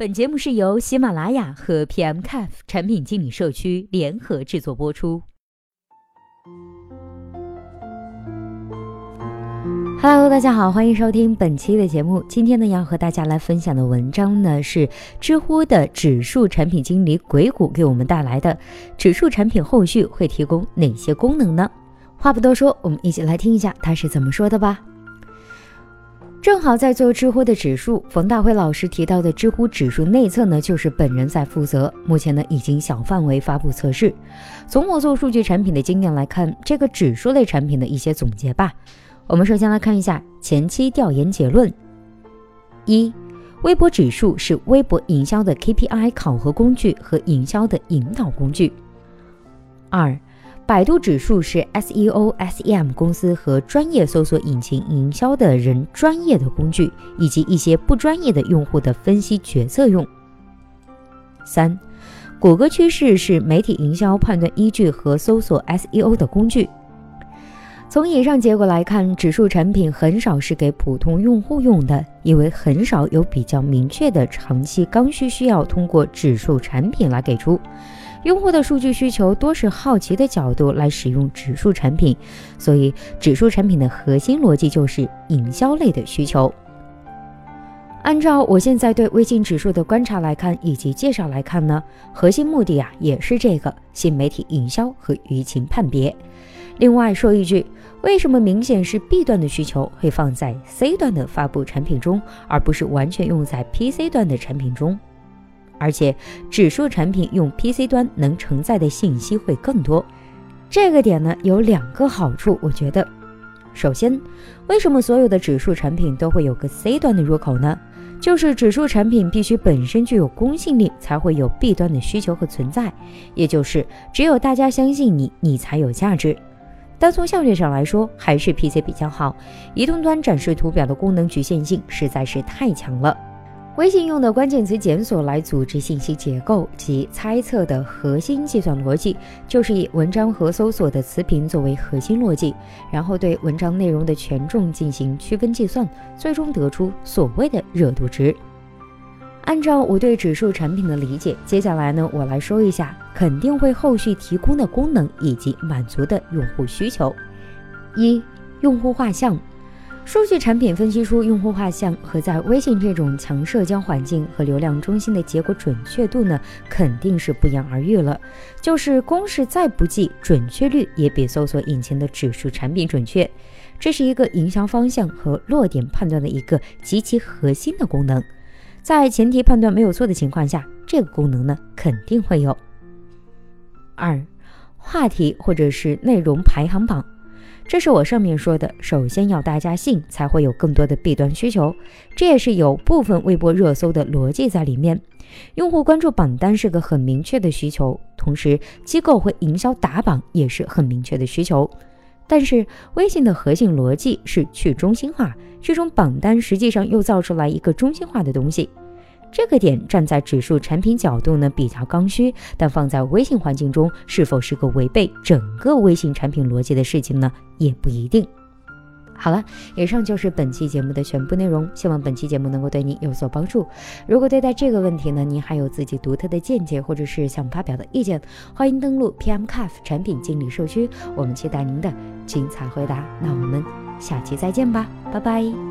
本节目是由喜马拉雅和 PMCAF 产品经理社区联合制作播出。Hello，大家好，欢迎收听本期的节目。今天呢，要和大家来分享的文章呢，是知乎的指数产品经理鬼谷给我们带来的。指数产品后续会提供哪些功能呢？话不多说，我们一起来听一下他是怎么说的吧。正好在做知乎的指数，冯大辉老师提到的知乎指数内测呢，就是本人在负责。目前呢，已经小范围发布测试。从我做数据产品的经验来看，这个指数类产品的一些总结吧。我们首先来看一下前期调研结论：一、微博指数是微博营销的 KPI 考核工具和营销的引导工具；二。百度指数是 SEO、SEM 公司和专业搜索引擎营销的人专业的工具，以及一些不专业的用户的分析决策用。三，谷歌趋势是媒体营销判断依据和搜索 SEO 的工具。从以上结果来看，指数产品很少是给普通用户用的，因为很少有比较明确的长期刚需需要通过指数产品来给出。用户的数据需求多是好奇的角度来使用指数产品，所以指数产品的核心逻辑就是营销类的需求。按照我现在对微信指数的观察来看，以及介绍来看呢，核心目的啊也是这个新媒体营销和舆情判别。另外说一句，为什么明显是 B 端的需求会放在 C 端的发布产品中，而不是完全用在 PC 端的产品中？而且指数产品用 PC 端能承载的信息会更多，这个点呢有两个好处，我觉得，首先，为什么所有的指数产品都会有个 C 端的入口呢？就是指数产品必须本身具有公信力，才会有 B 端的需求和存在，也就是只有大家相信你，你才有价值。单从效率上来说，还是 PC 比较好，移动端展示图表的功能局限性实在是太强了。微信用的关键词检索来组织信息结构及猜测的核心计算逻辑，就是以文章和搜索的词频作为核心逻辑，然后对文章内容的权重进行区分计算，最终得出所谓的热度值。按照我对指数产品的理解，接下来呢，我来说一下肯定会后续提供的功能以及满足的用户需求。一、用户画像。数据产品分析出用户画像和在微信这种强社交环境和流量中心的结果准确度呢，肯定是不言而喻了。就是公式再不济，准确率也比搜索引擎的指数产品准确。这是一个营销方向和落点判断的一个极其核心的功能。在前提判断没有错的情况下，这个功能呢肯定会有。二，话题或者是内容排行榜。这是我上面说的，首先要大家信，才会有更多的弊端需求。这也是有部分微博热搜的逻辑在里面。用户关注榜单是个很明确的需求，同时机构会营销打榜也是很明确的需求。但是微信的核心逻辑是去中心化，这种榜单实际上又造出来一个中心化的东西。这个点站在指数产品角度呢比较刚需，但放在微信环境中是否是个违背整个微信产品逻辑的事情呢？也不一定。好了，以上就是本期节目的全部内容，希望本期节目能够对你有所帮助。如果对待这个问题呢，您还有自己独特的见解，或者是想发表的意见，欢迎登录 PMCAF 产品经理社区，我们期待您的精彩回答。那我们下期再见吧，拜拜。